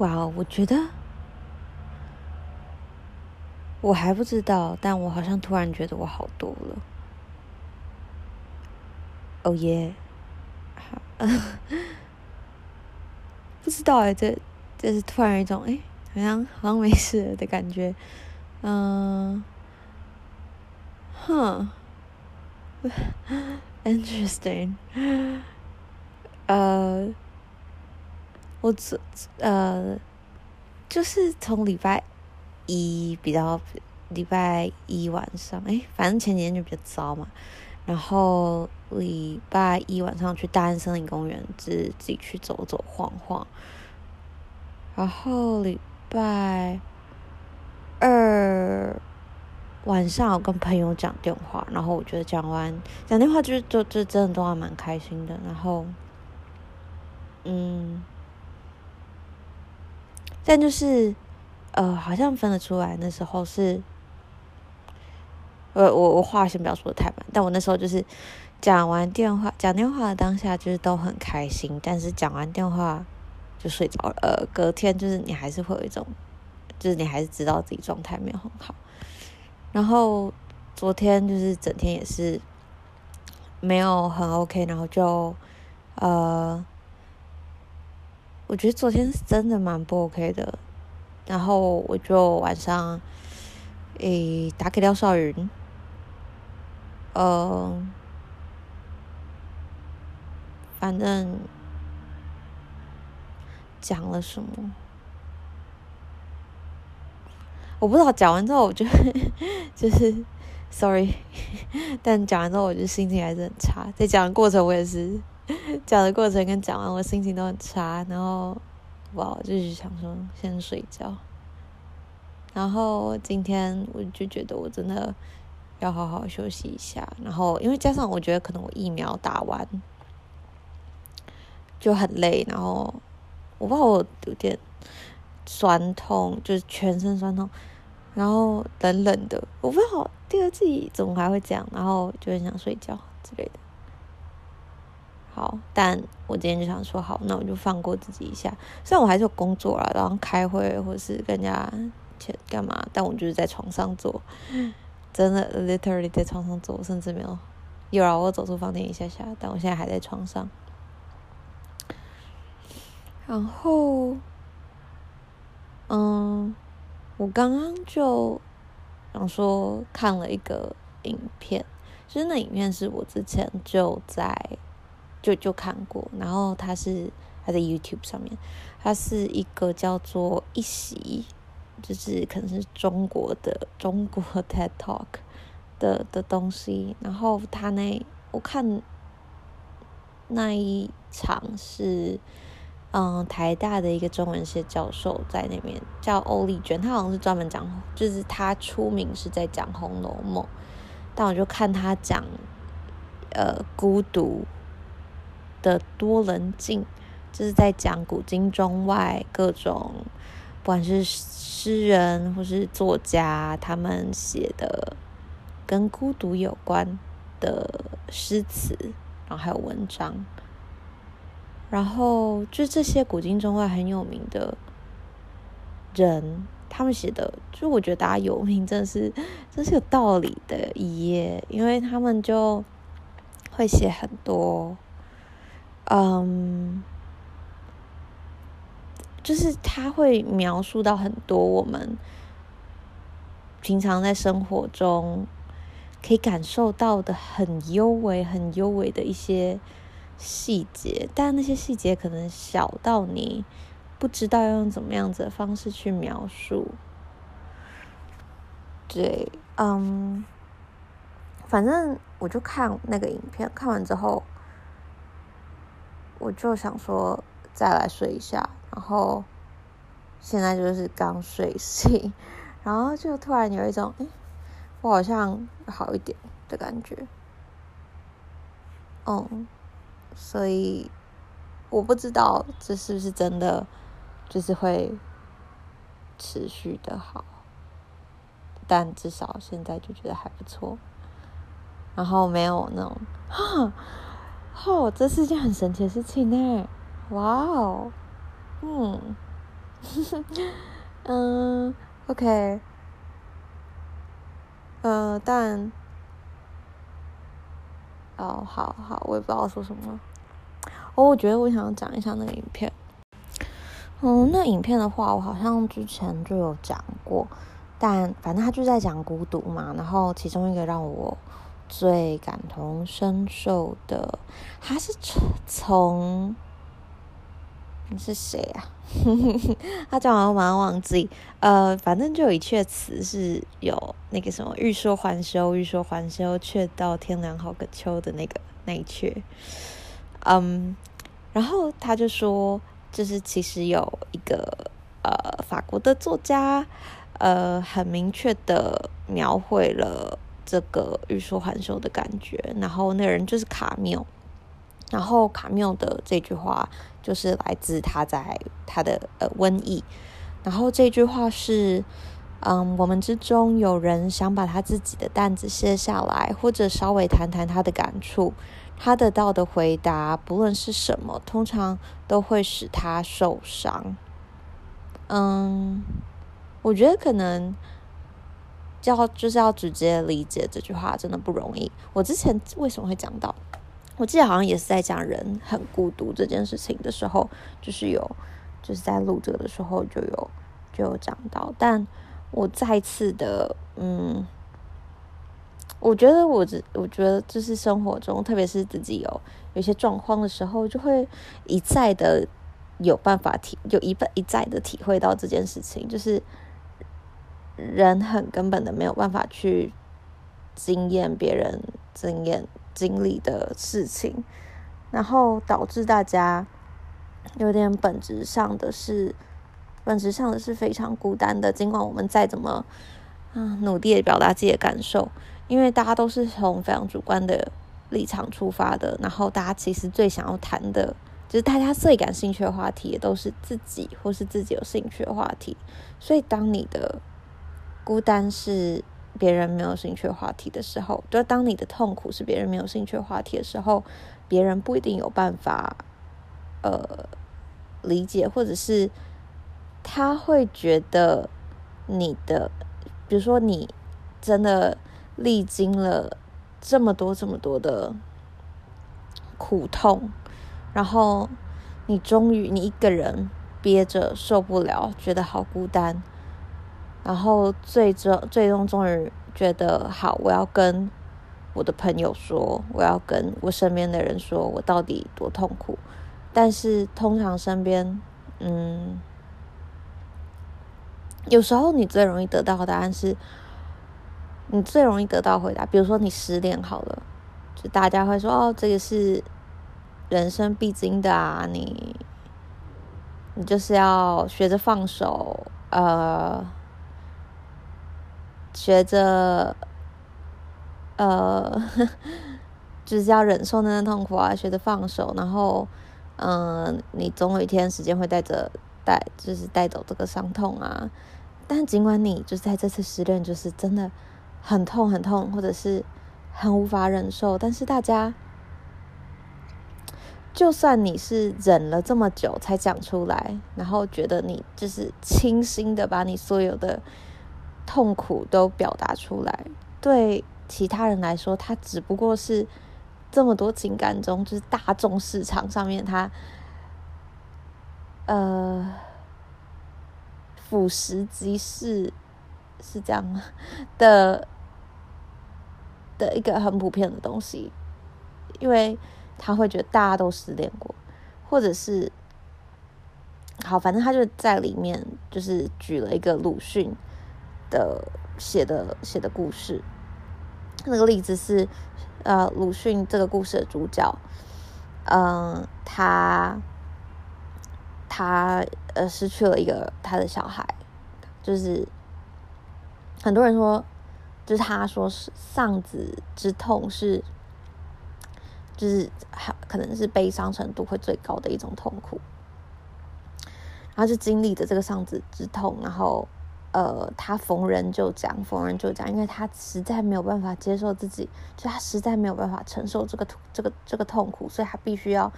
哇哦，我觉得我还不知道，但我好像突然觉得我好多了。哦耶，好，不知道哎，这这是突然一种哎，好像好像没事的感觉，嗯，哼，interesting，呃，我这呃，就是从礼拜一比较，礼拜一晚上，哎，反正前几天就比较糟嘛。然后礼拜一晚上去大安森林公园，自自己去走走晃晃。然后礼拜二晚上我跟朋友讲电话，然后我觉得讲完讲电话就是就就真的都还蛮开心的。然后，嗯，但就是呃，好像分得出来那时候是。我我我话先不要说的太满，但我那时候就是讲完电话，讲电话的当下就是都很开心，但是讲完电话就睡着了。呃，隔天就是你还是会有一种，就是你还是知道自己状态没有很好。然后昨天就是整天也是没有很 OK，然后就呃，我觉得昨天是真的蛮不 OK 的。然后我就晚上诶打给廖少云。呃，反正讲了什么，我不知道。讲完之后，我就 就是，sorry，但讲完之后，我就心情还是很差。在讲的过程，我也是 讲的过程跟讲完，我心情都很差。然后，哇，就是想说先睡觉。然后今天我就觉得我真的。要好好休息一下，然后因为加上我觉得可能我疫苗打完就很累，然后我怕我有点酸痛，就是全身酸痛，然后冷冷的，我不知道第二季怎么还会这样，然后就很想睡觉之类的。好，但我今天就想说，好，那我就放过自己一下。虽然我还是有工作啦，然后开会或是跟人家去干嘛，但我就是在床上做。真的，literally 在床上坐，甚至没有有让我走出房间一下下，但我现在还在床上。然后，嗯，我刚刚就想说看了一个影片，其实那影片是我之前就在就就看过，然后他是他在 YouTube 上面，他是一个叫做一席。就是可能是中国的中国 TED Talk 的的东西，然后他那我看那一场是嗯台大的一个中文系教授在那边叫欧丽娟，他好像是专门讲，就是他出名是在讲《红楼梦》，但我就看他讲呃孤独的多棱镜，就是在讲古今中外各种。不管是诗人或是作家，他们写的跟孤独有关的诗词，然后还有文章，然后就这些古今中外很有名的人，他们写的，就我觉得大家有名，真的是真是有道理的一页，因为他们就会写很多，嗯。就是他会描述到很多我们平常在生活中可以感受到的很幽微、很幽微的一些细节，但那些细节可能小到你不知道要用怎么样子的方式去描述。对，嗯，反正我就看那个影片，看完之后我就想说再来睡一下。然后现在就是刚睡醒，然后就突然有一种，哎，我好像好一点的感觉。嗯，所以我不知道这是不是真的，就是会持续的好，但至少现在就觉得还不错。然后没有那种，哈，哦，这是一件很神奇的事情呢，哇哦！嗯，嗯，OK，呃，但，哦，好好，我也不知道说什么。哦，我觉得我想要讲一下那个影片。嗯，那影片的话，我好像之前就有讲过，但反正他就在讲孤独嘛。然后其中一个让我最感同身受的，他是从，你是谁啊？他讲完我马上忘记。呃，反正就有一阙词是有那个什么“欲说还休，欲说还休，却道天凉好个秋”的那个那一阙。嗯，然后他就说。就是其实有一个呃法国的作家，呃很明确的描绘了这个欲说还休的感觉。然后那个人就是卡缪，然后卡缪的这句话就是来自他在他的呃瘟疫。然后这句话是，嗯，我们之中有人想把他自己的担子卸下来，或者稍微谈谈他的感触。他得到的回答，不论是什么，通常都会使他受伤。嗯，我觉得可能要就是要直接理解这句话，真的不容易。我之前为什么会讲到？我记得好像也是在讲人很孤独这件事情的时候，就是有就是在录这个的时候就有就有讲到，但我再次的嗯。我觉得我这，我觉得就是生活中，特别是自己有有些状况的时候，就会一再的有办法体，就一再一再的体会到这件事情，就是人很根本的没有办法去经验别人经验经历的事情，然后导致大家有点本质上的是，本质上的是非常孤单的，尽管我们再怎么嗯努力的表达自己的感受。因为大家都是从非常主观的立场出发的，然后大家其实最想要谈的，就是大家最感兴趣的话题，也都是自己或是自己有兴趣的话题。所以，当你的孤单是别人没有兴趣话题的时候，就当你的痛苦是别人没有兴趣话题的时候，别人不一定有办法呃理解，或者是他会觉得你的，比如说你真的。历经了这么多这么多的苦痛，然后你终于你一个人憋着受不了，觉得好孤单，然后最终最终终于觉得好，我要跟我的朋友说，我要跟我身边的人说，我到底多痛苦。但是通常身边，嗯，有时候你最容易得到的答案是。你最容易得到回答，比如说你失恋好了，就大家会说哦，这个是人生必经的啊，你你就是要学着放手，呃，学着呃，就是要忍受那种痛苦啊，学着放手，然后嗯、你总有一天时间会带着带，就是带走这个伤痛啊。但尽管你就是在这次失恋，就是真的。很痛很痛，或者是很无法忍受，但是大家，就算你是忍了这么久才讲出来，然后觉得你就是倾心的把你所有的痛苦都表达出来，对其他人来说，他只不过是这么多情感中，就是大众市场上面他，呃，俯拾即是。是这样的的一个很普遍的东西，因为他会觉得大家都失恋过，或者是好，反正他就在里面就是举了一个鲁迅的写的写的故事，那个例子是呃鲁迅这个故事的主角，嗯、他他呃失去了一个他的小孩，就是。很多人说，就是他说是丧子之痛是，就是可能是悲伤程度会最高的一种痛苦，然后就经历着这个丧子之痛，然后呃，他逢人就讲，逢人就讲，因为他实在没有办法接受自己，就他实在没有办法承受这个这个这个痛苦，所以他必须要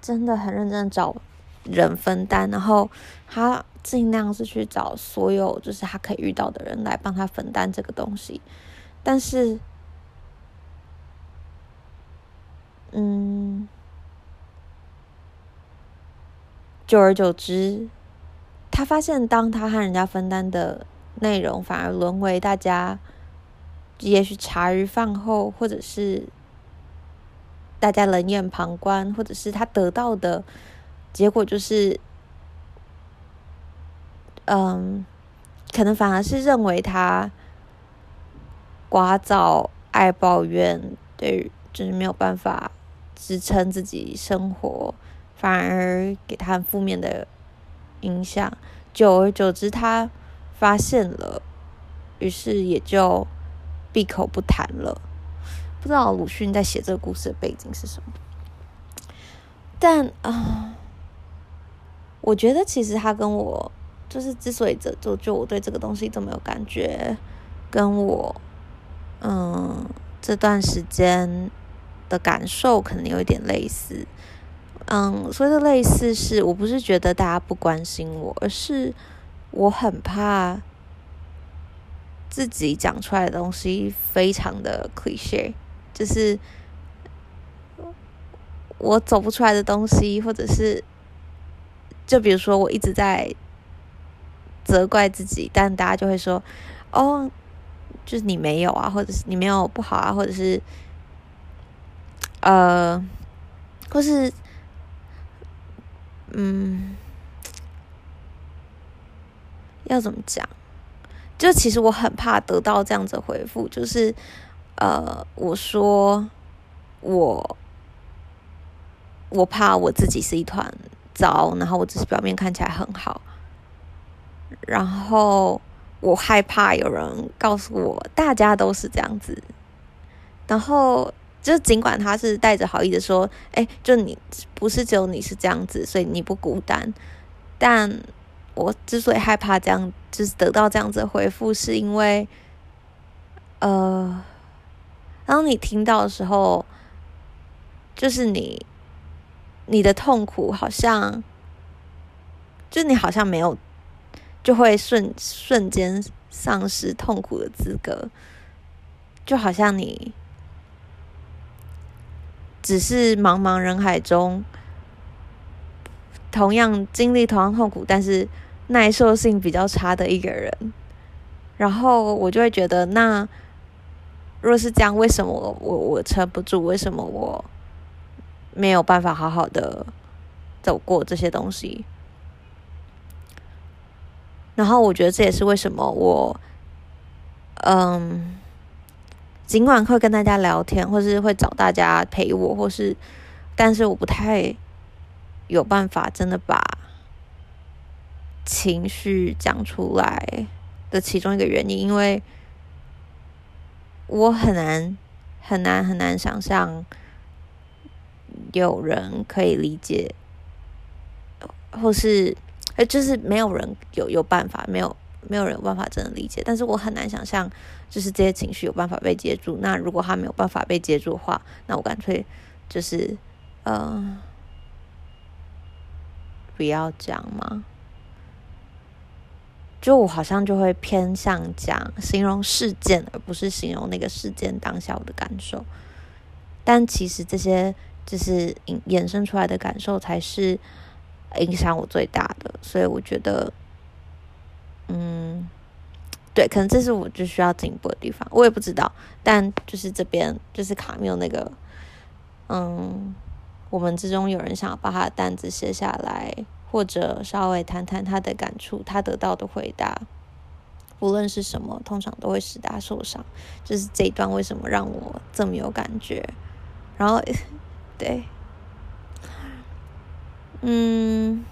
真的很认真找人分担，然后他尽量是去找所有就是他可以遇到的人来帮他分担这个东西，但是，嗯，久而久之，他发现当他和人家分担的内容反而沦为大家，也许茶余饭后，或者是大家冷眼旁观，或者是他得到的。结果就是，嗯，可能反而是认为他寡早、爱抱怨，对，就是没有办法支撑自己生活，反而给他负面的影响。久而久之，他发现了，于是也就闭口不谈了。不知道鲁迅在写这个故事的背景是什么，但啊。我觉得其实他跟我就是之所以这就就我对这个东西这么有感觉，跟我嗯这段时间的感受可能有一点类似，嗯，所以的类似是我不是觉得大家不关心我，而是我很怕自己讲出来的东西非常的 cliche，就是我走不出来的东西，或者是。就比如说，我一直在责怪自己，但大家就会说：“哦，就是你没有啊，或者是你没有不好啊，或者是呃，或是嗯，要怎么讲？就其实我很怕得到这样子回复，就是呃，我说我我怕我自己是一团。”糟，然后我只是表面看起来很好，然后我害怕有人告诉我大家都是这样子，然后就尽管他是带着好意的说，哎，就你不是只有你是这样子，所以你不孤单，但我之所以害怕这样，就是得到这样子的回复，是因为，呃，当你听到的时候，就是你。你的痛苦好像，就你好像没有，就会瞬瞬间丧失痛苦的资格，就好像你只是茫茫人海中同样经历同样痛苦，但是耐受性比较差的一个人。然后我就会觉得，那若是这样，为什么我我我撑不住？为什么我？没有办法好好的走过这些东西，然后我觉得这也是为什么我，嗯，尽管会跟大家聊天，或是会找大家陪我，或是，但是我不太有办法真的把情绪讲出来的其中一个原因，因为我很难很难很难想象。有人可以理解，或是，呃，就是没有人有有办法，没有没有人有办法真的理解。但是我很难想象，就是这些情绪有办法被接住。那如果他没有办法被接住的话，那我干脆就是，呃，不要讲嘛。就我好像就会偏向讲形容事件，而不是形容那个事件当下我的感受。但其实这些。就是引衍生出来的感受才是影响我最大的，所以我觉得，对，可能这是我就需要进步的地方，我也不知道。但就是这边就是卡缪那个，嗯，我们之中有人想要把他的担子卸下来，或者稍微谈谈他的感触，他得到的回答，无论是什么，通常都会使他受伤。就是这一段为什么让我这么有感觉，然后。对，嗯，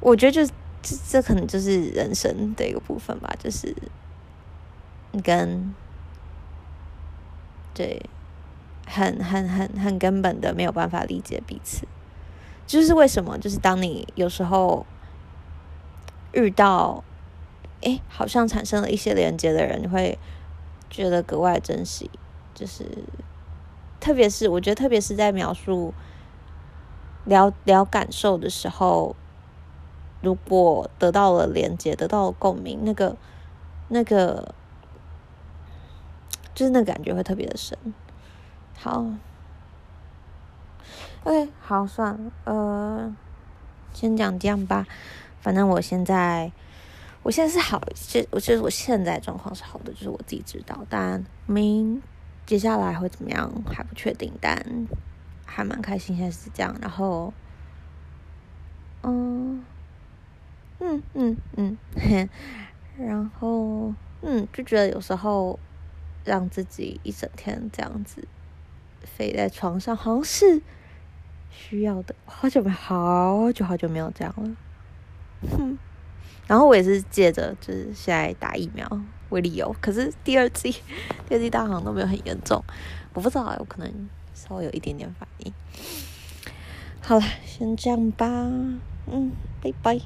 我觉得就是这这可能就是人生的一个部分吧，就是你跟对很很很很根本的没有办法理解彼此，就是为什么？就是当你有时候遇到，哎，好像产生了一些连接的人，你会觉得格外珍惜，就是。特别是我觉得，特别是在描述聊聊感受的时候，如果得到了连接，得到了共鸣，那个那个就是那感觉会特别的深。好，OK，好，算了，呃，先讲这样吧。反正我现在，我现在是好，就我觉得我现在状况是好的，就是我自己知道。但明接下来会怎么样还不确定，但还蛮开心，现在是这样。然后，嗯，嗯嗯嗯，然后嗯，就觉得有时候让自己一整天这样子飞在床上，好像是需要的。好久没，好久好久没有这样了。哼，然后我也是借着就是现在打疫苗为理由，可是第二剂，第二剂大家好像都没有很严重，我不知道，有可能稍微有一点点反应。好了，先这样吧，嗯，拜拜。